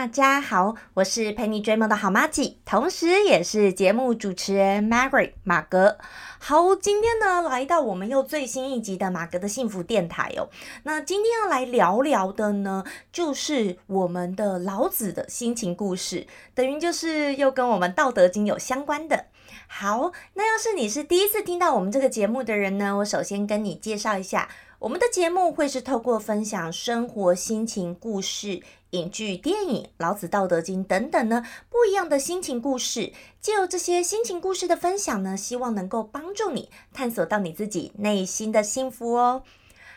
大家好，我是陪你追梦的好妈吉，同时也是节目主持人 Margaret 马格。好，今天呢来到我们又最新一集的马格的幸福电台哦。那今天要来聊聊的呢，就是我们的老子的心情故事，等于就是又跟我们《道德经》有相关的。好，那要是你是第一次听到我们这个节目的人呢，我首先跟你介绍一下，我们的节目会是透过分享生活心情故事。影剧、电影、老子、道德经等等呢，不一样的心情故事，借由这些心情故事的分享呢，希望能够帮助你探索到你自己内心的幸福哦。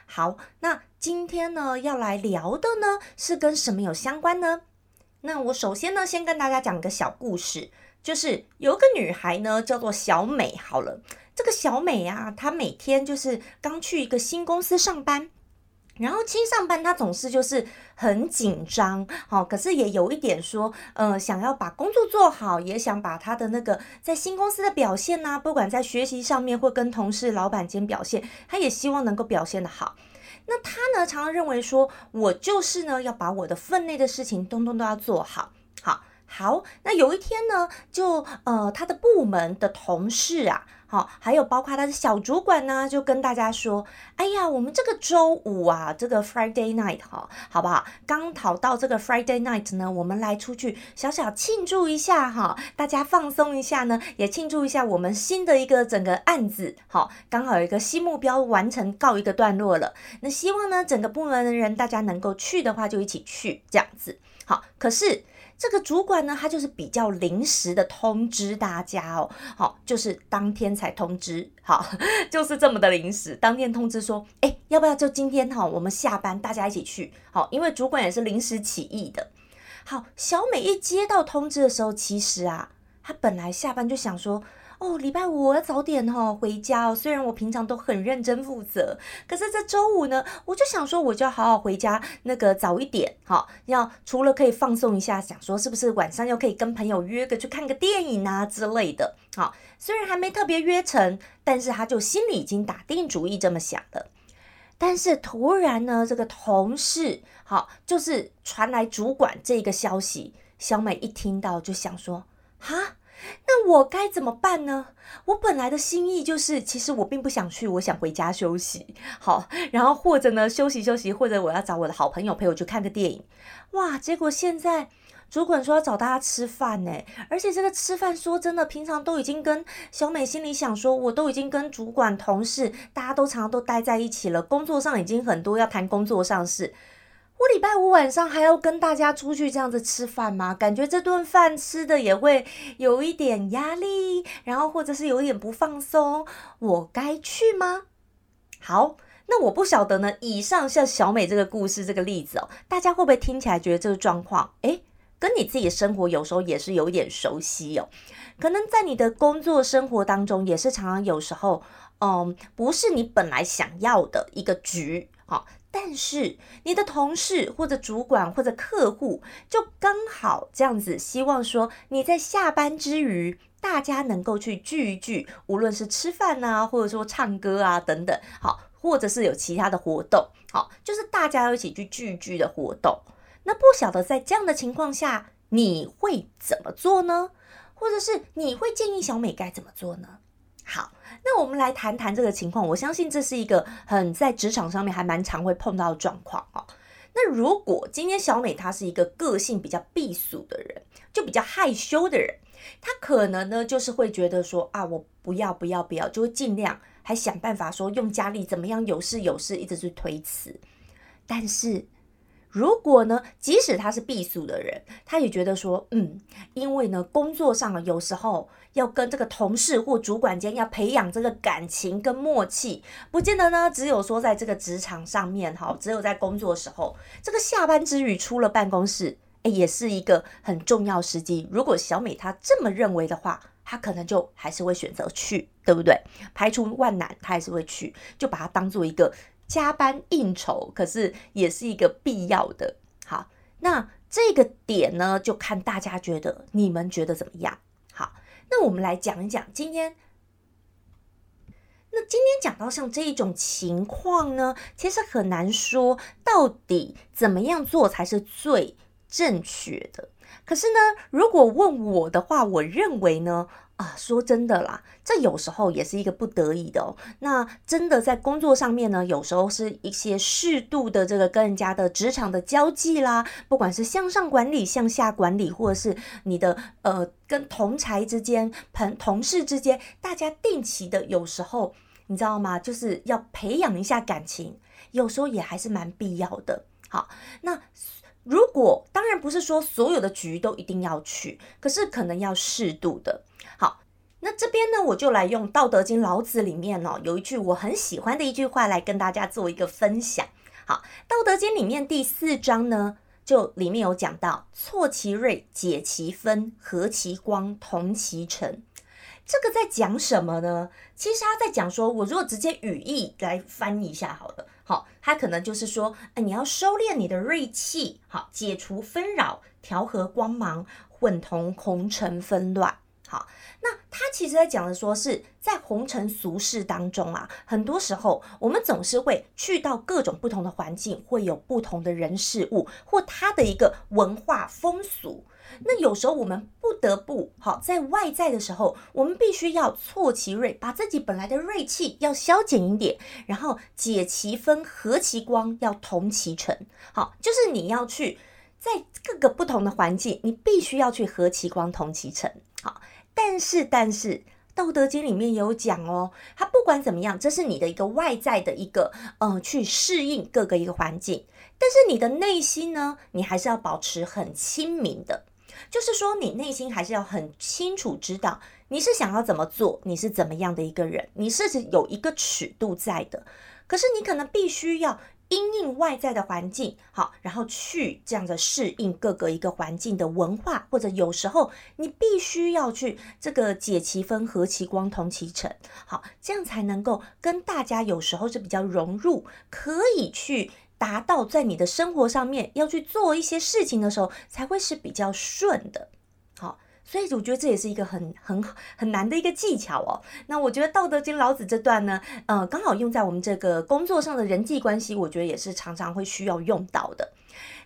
好，那今天呢要来聊的呢是跟什么有相关呢？那我首先呢先跟大家讲个小故事，就是有个女孩呢叫做小美。好了，这个小美啊，她每天就是刚去一个新公司上班。然后新上班，他总是就是很紧张，好，可是也有一点说，呃，想要把工作做好，也想把他的那个在新公司的表现呐，不管在学习上面或跟同事、老板间表现，他也希望能够表现的好。那他呢，常常认为说，我就是呢，要把我的分内的事情通通都要做好，好，好。那有一天呢，就呃，他的部门的同事啊。好，还有包括他的小主管呢，就跟大家说：“哎呀，我们这个周五啊，这个 Friday night 哈，好不好？刚讨到这个 Friday night 呢，我们来出去小小庆祝一下哈，大家放松一下呢，也庆祝一下我们新的一个整个案子，好，刚好有一个新目标完成，告一个段落了。那希望呢，整个部门的人大家能够去的话，就一起去这样子。好，可是。这个主管呢，他就是比较临时的通知大家哦，好，就是当天才通知，好，就是这么的临时，当天通知说，哎，要不要就今天哈，我们下班大家一起去，好，因为主管也是临时起意的。好，小美一接到通知的时候，其实啊，她本来下班就想说。哦，礼拜五我要早点哈回家哦。虽然我平常都很认真负责，可是这周五呢，我就想说，我就要好好回家，那个早一点哈。要除了可以放松一下，想说是不是晚上又可以跟朋友约个去看个电影啊之类的。好，虽然还没特别约成，但是他就心里已经打定主意这么想了。但是突然呢，这个同事好，就是传来主管这个消息，小美一听到就想说，哈。那我该怎么办呢？我本来的心意就是，其实我并不想去，我想回家休息。好，然后或者呢休息休息，或者我要找我的好朋友陪我去看个电影。哇，结果现在主管说要找大家吃饭呢，而且这个吃饭说真的，平常都已经跟小美心里想说，我都已经跟主管同事，大家都常常都待在一起了，工作上已经很多要谈工作上事。我礼拜五晚上还要跟大家出去这样子吃饭吗？感觉这顿饭吃的也会有一点压力，然后或者是有点不放松，我该去吗？好，那我不晓得呢。以上像小美这个故事这个例子哦，大家会不会听起来觉得这个状况，诶，跟你自己的生活有时候也是有点熟悉哦？可能在你的工作生活当中，也是常常有时候，嗯，不是你本来想要的一个局，好。但是你的同事或者主管或者客户就刚好这样子，希望说你在下班之余，大家能够去聚一聚，无论是吃饭啊，或者说唱歌啊等等，好，或者是有其他的活动，好，就是大家要一起去聚一聚的活动。那不晓得在这样的情况下，你会怎么做呢？或者是你会建议小美该怎么做呢？好。那我们来谈谈这个情况，我相信这是一个很在职场上面还蛮常会碰到的状况哦。那如果今天小美她是一个个性比较避俗的人，就比较害羞的人，她可能呢就是会觉得说啊，我不要不要不要，就会尽量还想办法说用家里怎么样有事有事一直去推辞，但是。如果呢，即使他是避暑的人，他也觉得说，嗯，因为呢，工作上有时候要跟这个同事或主管间要培养这个感情跟默契，不见得呢，只有说在这个职场上面哈，只有在工作时候，这个下班之余出了办公室，哎，也是一个很重要时机。如果小美她这么认为的话，她可能就还是会选择去，对不对？排除万难，她还是会去，就把它当做一个。加班应酬，可是也是一个必要的。好，那这个点呢，就看大家觉得你们觉得怎么样。好，那我们来讲一讲今天。那今天讲到像这一种情况呢，其实很难说到底怎么样做才是最正确的。可是呢，如果问我的话，我认为呢。啊，说真的啦，这有时候也是一个不得已的哦。那真的在工作上面呢，有时候是一些适度的这个跟人家的职场的交际啦，不管是向上管理、向下管理，或者是你的呃跟同才之间、朋同事之间，大家定期的，有时候你知道吗？就是要培养一下感情，有时候也还是蛮必要的。好，那如果当然不是说所有的局都一定要去，可是可能要适度的。好，那这边呢，我就来用《道德经》老子里面哦，有一句我很喜欢的一句话来跟大家做一个分享。好，《道德经》里面第四章呢，就里面有讲到“错其锐，解其分，和其光，同其尘”。这个在讲什么呢？其实他在讲说，我如果直接语义来翻译一下，好了，好，他可能就是说，哎，你要收敛你的锐气，好，解除纷扰，调和光芒，混同红尘纷乱。好，那他其实在讲的说是在红尘俗世当中啊，很多时候我们总是会去到各种不同的环境，会有不同的人事物或他的一个文化风俗。那有时候我们不得不好在外在的时候，我们必须要挫其锐，把自己本来的锐气要消减一点，然后解其分，和其光，要同其尘。好，就是你要去在各个不同的环境，你必须要去和其光，同其尘。好。但是，但是，《道德经》里面有讲哦，它不管怎么样，这是你的一个外在的一个，呃，去适应各个一个环境。但是你的内心呢，你还是要保持很清明的，就是说，你内心还是要很清楚知道你是想要怎么做，你是怎么样的一个人，你是有一个尺度在的。可是你可能必须要。因应外在的环境，好，然后去这样的适应各个一个环境的文化，或者有时候你必须要去这个解其分，和其光，同其尘，好，这样才能够跟大家有时候是比较融入，可以去达到在你的生活上面要去做一些事情的时候，才会是比较顺的。好所以我觉得这也是一个很很很难的一个技巧哦。那我觉得《道德经》老子这段呢，呃，刚好用在我们这个工作上的人际关系，我觉得也是常常会需要用到的。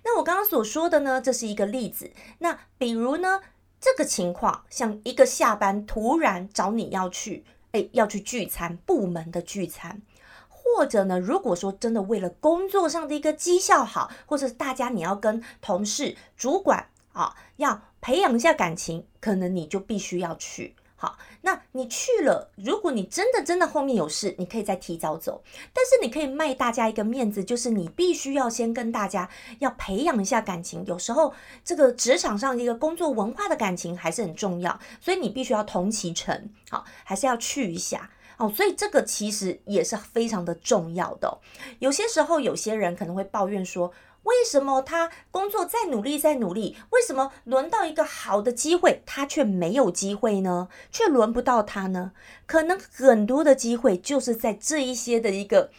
那我刚刚所说的呢，这是一个例子。那比如呢，这个情况，像一个下班突然找你要去，哎，要去聚餐，部门的聚餐，或者呢，如果说真的为了工作上的一个绩效好，或者是大家你要跟同事、主管啊要。培养一下感情，可能你就必须要去。好，那你去了，如果你真的真的后面有事，你可以再提早走。但是你可以卖大家一个面子，就是你必须要先跟大家要培养一下感情。有时候这个职场上一个工作文化的感情还是很重要，所以你必须要同其成。好，还是要去一下。哦，所以这个其实也是非常的重要的。有些时候有些人可能会抱怨说。为什么他工作再努力再努力，为什么轮到一个好的机会，他却没有机会呢？却轮不到他呢？可能很多的机会就是在这一些的一个，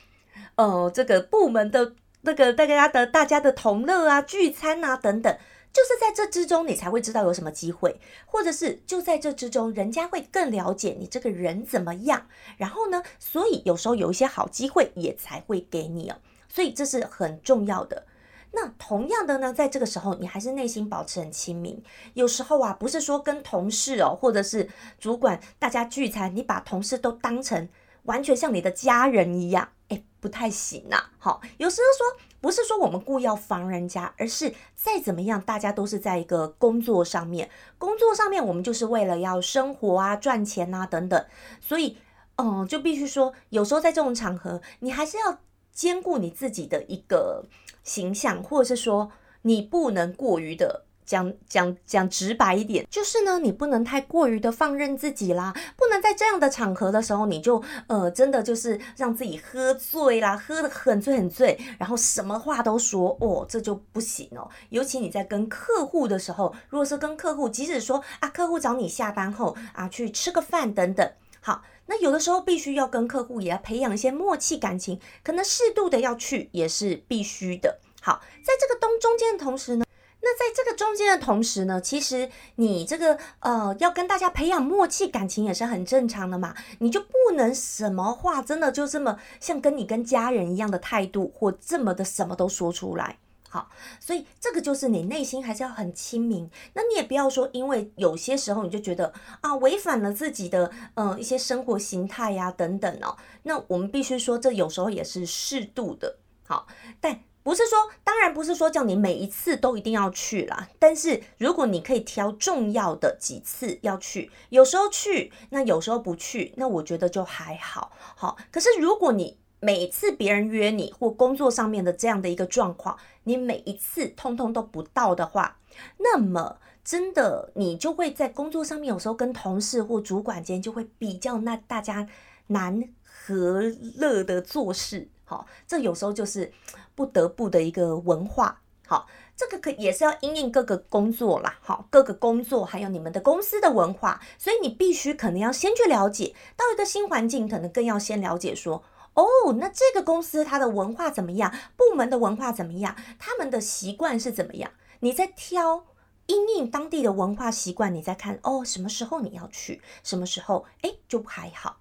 呃，这个部门的那个大家的大家的同乐啊、聚餐啊等等，就是在这之中，你才会知道有什么机会，或者是就在这之中，人家会更了解你这个人怎么样。然后呢，所以有时候有一些好机会也才会给你哦，所以这是很重要的。那同样的呢，在这个时候，你还是内心保持很亲民。有时候啊，不是说跟同事哦，或者是主管大家聚餐，你把同事都当成完全像你的家人一样，哎，不太行呐。好，有时候说不是说我们故意要防人家，而是再怎么样，大家都是在一个工作上面，工作上面我们就是为了要生活啊、赚钱啊等等，所以，嗯，就必须说，有时候在这种场合，你还是要兼顾你自己的一个。形象，或者是说你不能过于的讲讲讲直白一点，就是呢，你不能太过于的放任自己啦，不能在这样的场合的时候，你就呃真的就是让自己喝醉啦，喝的很醉很醉，然后什么话都说哦，这就不行哦。尤其你在跟客户的时候，如果是跟客户，即使说啊，客户找你下班后啊去吃个饭等等，好，那有的时候必须要跟客户也要培养一些默契感情，可能适度的要去也是必须的。好，在这个东中间的同时呢，那在这个中间的同时呢，其实你这个呃要跟大家培养默契感情也是很正常的嘛。你就不能什么话真的就这么像跟你跟家人一样的态度，或这么的什么都说出来。好，所以这个就是你内心还是要很亲民。那你也不要说，因为有些时候你就觉得啊违反了自己的呃一些生活形态呀等等哦。那我们必须说，这有时候也是适度的。好，但。不是说，当然不是说叫你每一次都一定要去啦。但是如果你可以挑重要的几次要去，有时候去，那有时候不去，那我觉得就还好。好，可是如果你每次别人约你或工作上面的这样的一个状况，你每一次通通都不到的话，那么真的你就会在工作上面有时候跟同事或主管间就会比较那大家难和乐的做事。好，这有时候就是不得不的一个文化。好，这个可也是要因应各个工作啦。好，各个工作还有你们的公司的文化，所以你必须可能要先去了解到一个新环境，可能更要先了解说，哦，那这个公司它的文化怎么样？部门的文化怎么样？他们的习惯是怎么样？你在挑因应当地的文化习惯，你在看哦，什么时候你要去，什么时候哎就还好。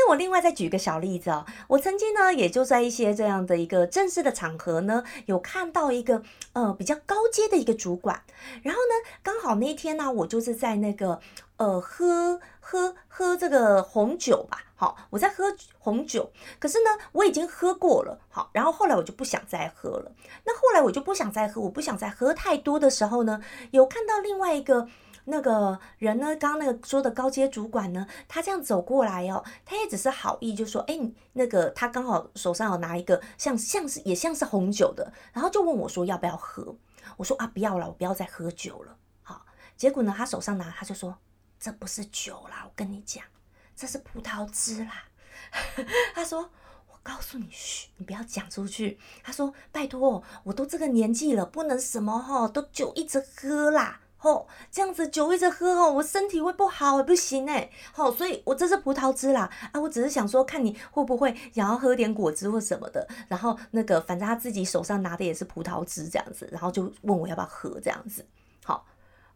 那我另外再举个小例子哦，我曾经呢，也就在一些这样的一个正式的场合呢，有看到一个呃比较高阶的一个主管，然后呢，刚好那一天呢，我就是在那个呃喝喝喝这个红酒吧，好，我在喝红酒，可是呢，我已经喝过了，好，然后后来我就不想再喝了，那后来我就不想再喝，我不想再喝太多的时候呢，有看到另外一个。那个人呢？刚刚那个说的高阶主管呢？他这样走过来哦，他也只是好意，就说：“哎，那个他刚好手上有拿一个像像是也像是红酒的，然后就问我说要不要喝？我说啊，不要了，我不要再喝酒了。好，结果呢，他手上拿，他就说这不是酒啦，我跟你讲，这是葡萄汁啦。他说我告诉你，嘘，你不要讲出去。他说拜托，我都这个年纪了，不能什么哈都酒一直喝啦。”哦，这样子酒一直喝哦，我身体会不好，不行哎。好，所以我这是葡萄汁啦。啊，我只是想说，看你会不会想要喝点果汁或什么的。然后那个，反正他自己手上拿的也是葡萄汁这样子，然后就问我要不要喝这样子。好，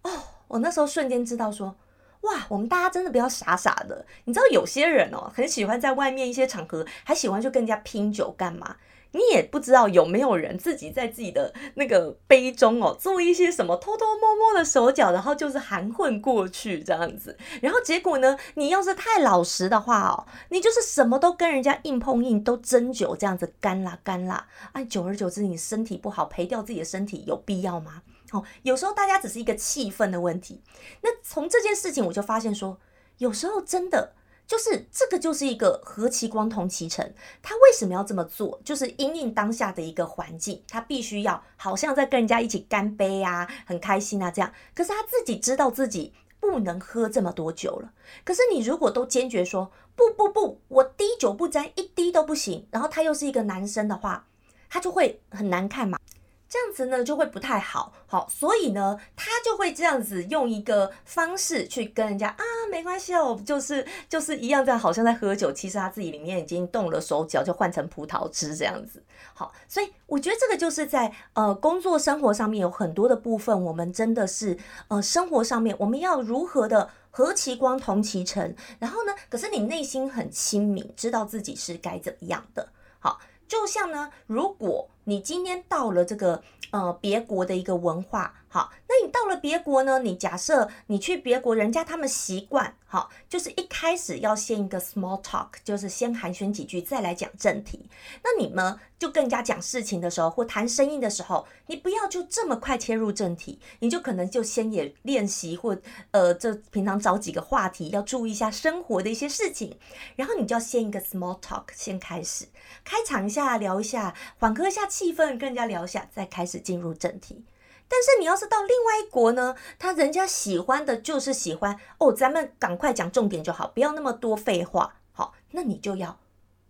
哦，我那时候瞬间知道说，哇，我们大家真的不要傻傻的。你知道有些人哦，很喜欢在外面一些场合，还喜欢去跟人家拼酒干嘛？你也不知道有没有人自己在自己的那个杯中哦做一些什么偷偷摸摸的手脚，然后就是含混过去这样子，然后结果呢，你要是太老实的话哦，你就是什么都跟人家硬碰硬，都斟酒这样子干啦干啦，哎，久而久之你身体不好，赔掉自己的身体有必要吗？哦，有时候大家只是一个气氛的问题。那从这件事情我就发现说，有时候真的。就是这个，就是一个何其光同其尘。他为什么要这么做？就是因应当下的一个环境，他必须要好像在跟人家一起干杯啊，很开心啊这样。可是他自己知道自己不能喝这么多酒了。可是你如果都坚决说不不不，我滴酒不沾，一滴都不行。然后他又是一个男生的话，他就会很难看嘛。这样子呢就会不太好，好，所以呢他就会这样子用一个方式去跟人家啊，没关系哦，就是就是一样这样，好像在喝酒，其实他自己里面已经动了手脚，就换成葡萄汁这样子。好，所以我觉得这个就是在呃工作生活上面有很多的部分，我们真的是呃生活上面我们要如何的和其光同其尘，然后呢，可是你内心很清明，知道自己是该怎么样的。好，就像呢，如果。你今天到了这个呃别国的一个文化，好，那你到了别国呢？你假设你去别国，人家他们习惯，好，就是一开始要先一个 small talk，就是先寒暄几句，再来讲正题。那你们就更加讲事情的时候，或谈生意的时候，你不要就这么快切入正题，你就可能就先也练习或呃，这平常找几个话题，要注意一下生活的一些事情，然后你就要先一个 small talk，先开始开场一下，聊一下，缓和一下。气氛跟人家聊下，再开始进入正题。但是你要是到另外一国呢，他人家喜欢的就是喜欢哦，咱们赶快讲重点就好，不要那么多废话。好，那你就要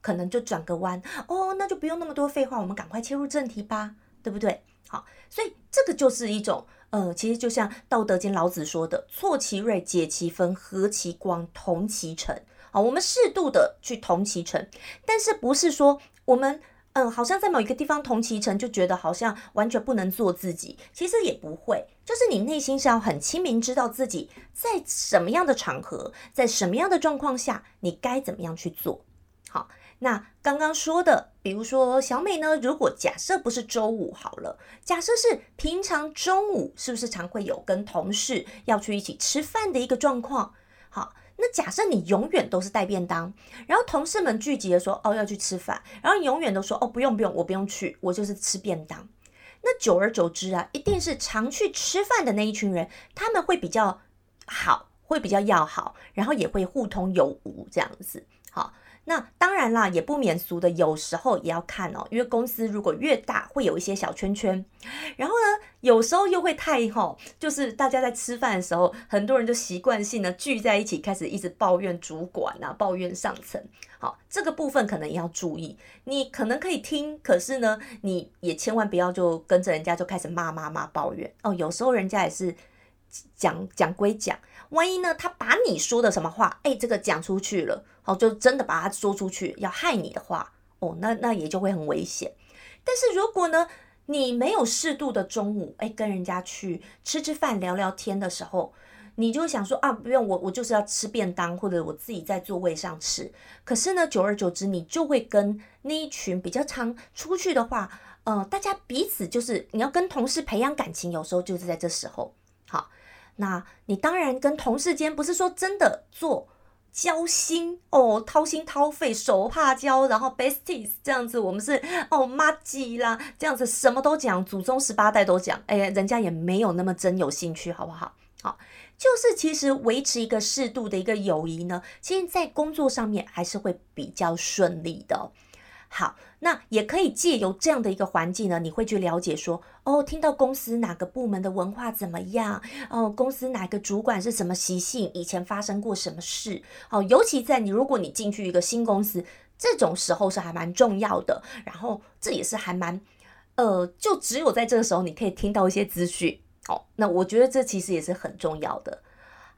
可能就转个弯哦，那就不用那么多废话，我们赶快切入正题吧，对不对？好，所以这个就是一种呃，其实就像《道德经》老子说的“错其锐，解其分，和其光，同其尘”。好，我们适度的去同其尘，但是不是说我们。嗯，好像在某一个地方同期成就觉得好像完全不能做自己，其实也不会，就是你内心是要很清明，知道自己在什么样的场合，在什么样的状况下，你该怎么样去做。好，那刚刚说的，比如说小美呢，如果假设不是周五好了，假设是平常中午，是不是常会有跟同事要去一起吃饭的一个状况？好。那假设你永远都是带便当，然后同事们聚集的说哦要去吃饭，然后永远都说哦不用不用，我不用去，我就是吃便当。那久而久之啊，一定是常去吃饭的那一群人，他们会比较好，会比较要好，然后也会互通有无这样子。好。那当然啦，也不免俗的，有时候也要看哦，因为公司如果越大，会有一些小圈圈，然后呢，有时候又会太吼，就是大家在吃饭的时候，很多人就习惯性的聚在一起，开始一直抱怨主管啊，抱怨上层。好，这个部分可能也要注意，你可能可以听，可是呢，你也千万不要就跟着人家就开始骂骂骂抱怨哦。有时候人家也是讲讲归讲，万一呢，他把你说的什么话，哎，这个讲出去了。好，就真的把它说出去要害你的话，哦，那那也就会很危险。但是如果呢，你没有适度的中午，哎，跟人家去吃吃饭、聊聊天的时候，你就想说啊，不用我，我就是要吃便当，或者我自己在座位上吃。可是呢，久而久之，你就会跟那一群比较常出去的话，呃，大家彼此就是你要跟同事培养感情，有时候就是在这时候。好，那你当然跟同事间不是说真的做。交心哦，掏心掏肺，手帕交，然后 besties 这样子，我们是哦妈鸡啦，这样子什么都讲，祖宗十八代都讲，哎，人家也没有那么真有兴趣，好不好？好，就是其实维持一个适度的一个友谊呢，其实在工作上面还是会比较顺利的。好，那也可以借由这样的一个环境呢，你会去了解说，哦，听到公司哪个部门的文化怎么样，哦，公司哪个主管是什么习性，以前发生过什么事，哦，尤其在你如果你进去一个新公司，这种时候是还蛮重要的，然后这也是还蛮，呃，就只有在这个时候你可以听到一些资讯，哦，那我觉得这其实也是很重要的。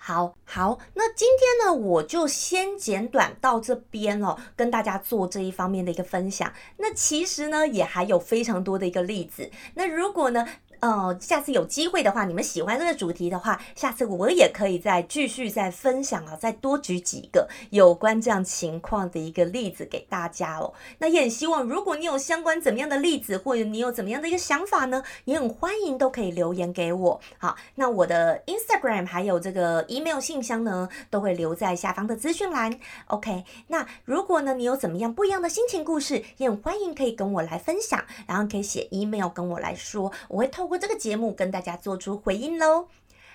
好好，那今天呢，我就先简短到这边哦，跟大家做这一方面的一个分享。那其实呢，也还有非常多的一个例子。那如果呢？哦，下次有机会的话，你们喜欢这个主题的话，下次我也可以再继续再分享啊，再多举几个有关这样情况的一个例子给大家哦。那也很希望，如果你有相关怎么样的例子，或者你有怎么样的一个想法呢，也很欢迎都可以留言给我。好，那我的 Instagram 还有这个 email 信箱呢，都会留在下方的资讯栏。OK，那如果呢，你有怎么样不一样的心情故事，也很欢迎可以跟我来分享，然后可以写 email 跟我来说，我会透过。这个节目跟大家做出回应喽。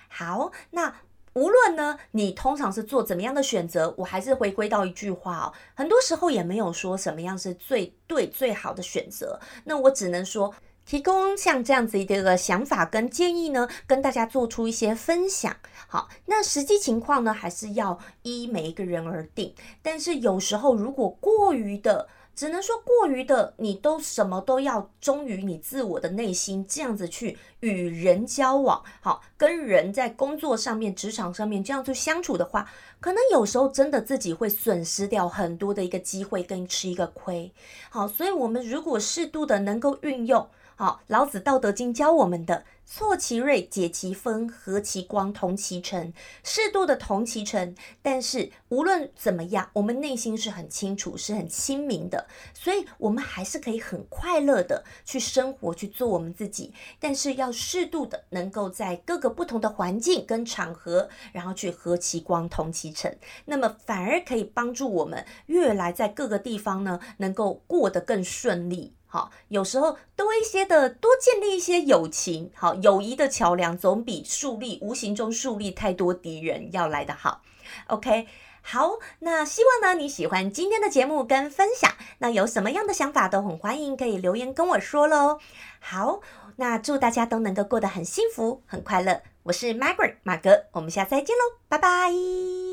好，那无论呢，你通常是做怎么样的选择，我还是回归到一句话哦，很多时候也没有说什么样是最对最好的选择。那我只能说，提供像这样子一个想法跟建议呢，跟大家做出一些分享。好，那实际情况呢，还是要依每一个人而定。但是有时候如果过于的，只能说过于的，你都什么都要忠于你自我的内心，这样子去与人交往，好，跟人在工作上面、职场上面这样去相处的话，可能有时候真的自己会损失掉很多的一个机会，跟吃一个亏。好，所以我们如果适度的能够运用，好，老子《道德经》教我们的。错其锐，解其分，和其光，同其尘。适度的同其尘，但是无论怎么样，我们内心是很清楚，是很清明的，所以我们还是可以很快乐的去生活，去做我们自己。但是要适度的，能够在各个不同的环境跟场合，然后去和其光，同其尘，那么反而可以帮助我们越来在各个地方呢，能够过得更顺利。好，有时候多一些的，多建立一些友情，好，友谊的桥梁总比树立无形中树立太多敌人要来的好。OK，好，那希望呢你喜欢今天的节目跟分享，那有什么样的想法都很欢迎可以留言跟我说喽。好，那祝大家都能够过得很幸福很快乐。我是 Margaret 马格，我们下次再见喽，拜拜。